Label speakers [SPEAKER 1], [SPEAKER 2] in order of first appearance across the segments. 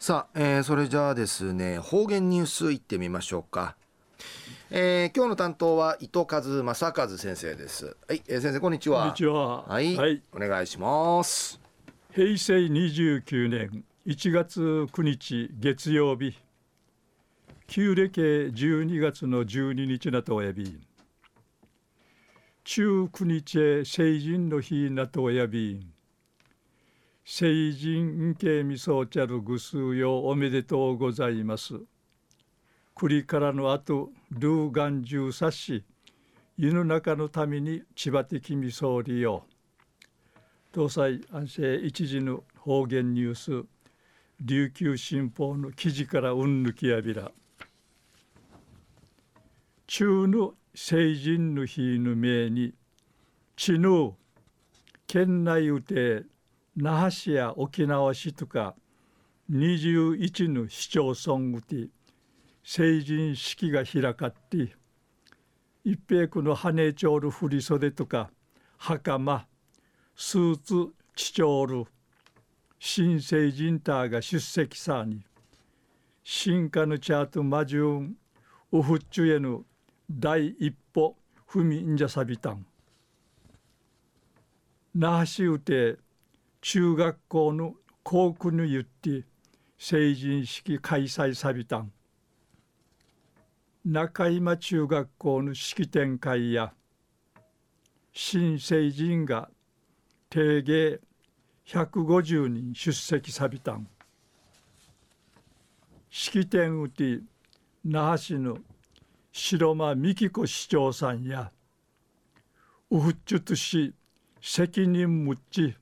[SPEAKER 1] さあ、えー、それじゃあですね方言ニュースいってみましょうか、えー、今日の担当は伊藤和正和先生です。はい、えー、先生こんにちは。
[SPEAKER 2] こんにちは。
[SPEAKER 1] はい、はい、お願いします。
[SPEAKER 2] 平成29年1月9日月曜日。旧暦12月の12日なとおやび。中9日成人の日なとおやび成人系みそうちゃるぐすよおめでとうございます。栗からの後、ルーガンジュサし、湯の中のために千葉的みそうりよ。東西安政一時の方言ニュース、琉球新報の記事からうんぬきやびら。中の成人の日の命に、地の県内うて那覇市や沖縄市とか21の市町村うて成人式が開かって一平区の羽町る振り袖とか袴スーツ地長る新成人ターが出席さに進化のチャートマジュンウフッチュへの第一歩踏みんじゃさびたん。那覇市うて中学校の校区に言って成人式開催さびたん中今中学校の式典会や新成人が定芸150人出席さびたん式典うて那覇市の白間美紀子市長さんやウフッチュト市責任むっち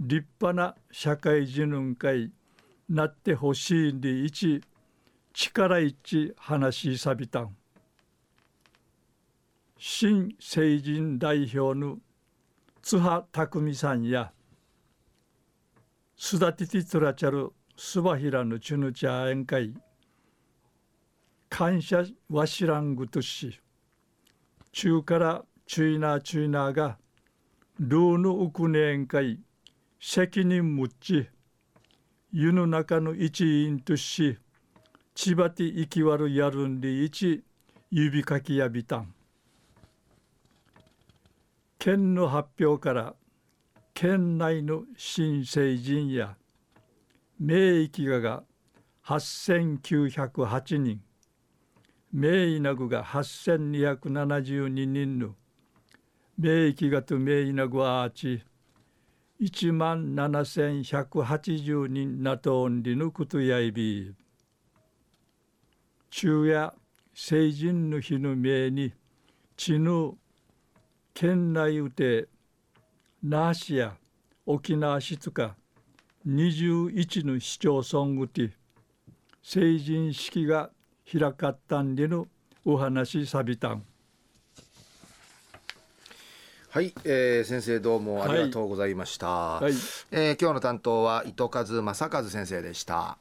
[SPEAKER 2] 立派な社会人会なってほしいに一力一話しさびたん。新成人代表の津波匠さんや育ててつらちゃるすばひらのちゅぬちゃ宴会感謝わしらんぐとし中からチュイナーチュイナーがルーのウクネ宴会責任持ち湯の中の一員とし千葉て生きわるやるんで一指かきやびたん。県の発表から県内の新成人や名域がが8908人。名医なぐが8272人の名域がと名医なぐはあち。1万7180人なとんりぬくとやいび昼夜成人の日の命に地ぬ県内うて那覇市や沖縄市とか21の市町村うて成人式が開かったんでのお話さびたん。
[SPEAKER 1] はい、えー、先生どうもありがとうございました、はい。はい、えー、今日の担当は糸数正和先生でした